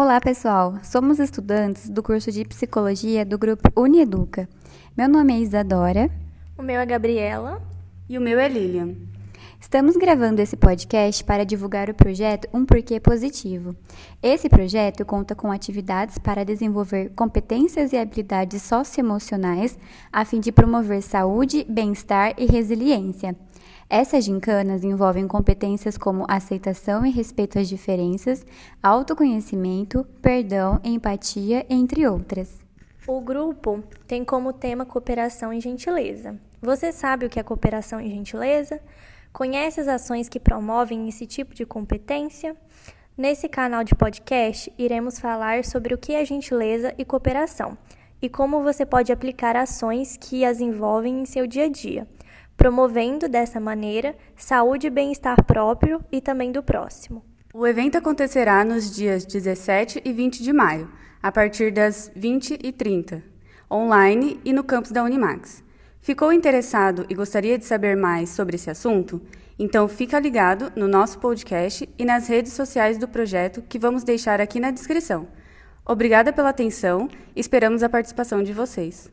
Olá, pessoal! Somos estudantes do curso de Psicologia do grupo Unieduca. Meu nome é Isadora. O meu é Gabriela. E o meu é Lilian. Estamos gravando esse podcast para divulgar o projeto Um Porquê Positivo. Esse projeto conta com atividades para desenvolver competências e habilidades socioemocionais a fim de promover saúde, bem-estar e resiliência. Essas gincanas envolvem competências como aceitação e respeito às diferenças, autoconhecimento, perdão, empatia, entre outras. O grupo tem como tema cooperação e gentileza. Você sabe o que é cooperação e gentileza? Conhece as ações que promovem esse tipo de competência? Nesse canal de podcast, iremos falar sobre o que é gentileza e cooperação e como você pode aplicar ações que as envolvem em seu dia a dia promovendo dessa maneira saúde e bem-estar próprio e também do próximo. O evento acontecerá nos dias 17 e 20 de maio, a partir das 20h30, online e no campus da Unimax. Ficou interessado e gostaria de saber mais sobre esse assunto? Então fica ligado no nosso podcast e nas redes sociais do projeto que vamos deixar aqui na descrição. Obrigada pela atenção, esperamos a participação de vocês.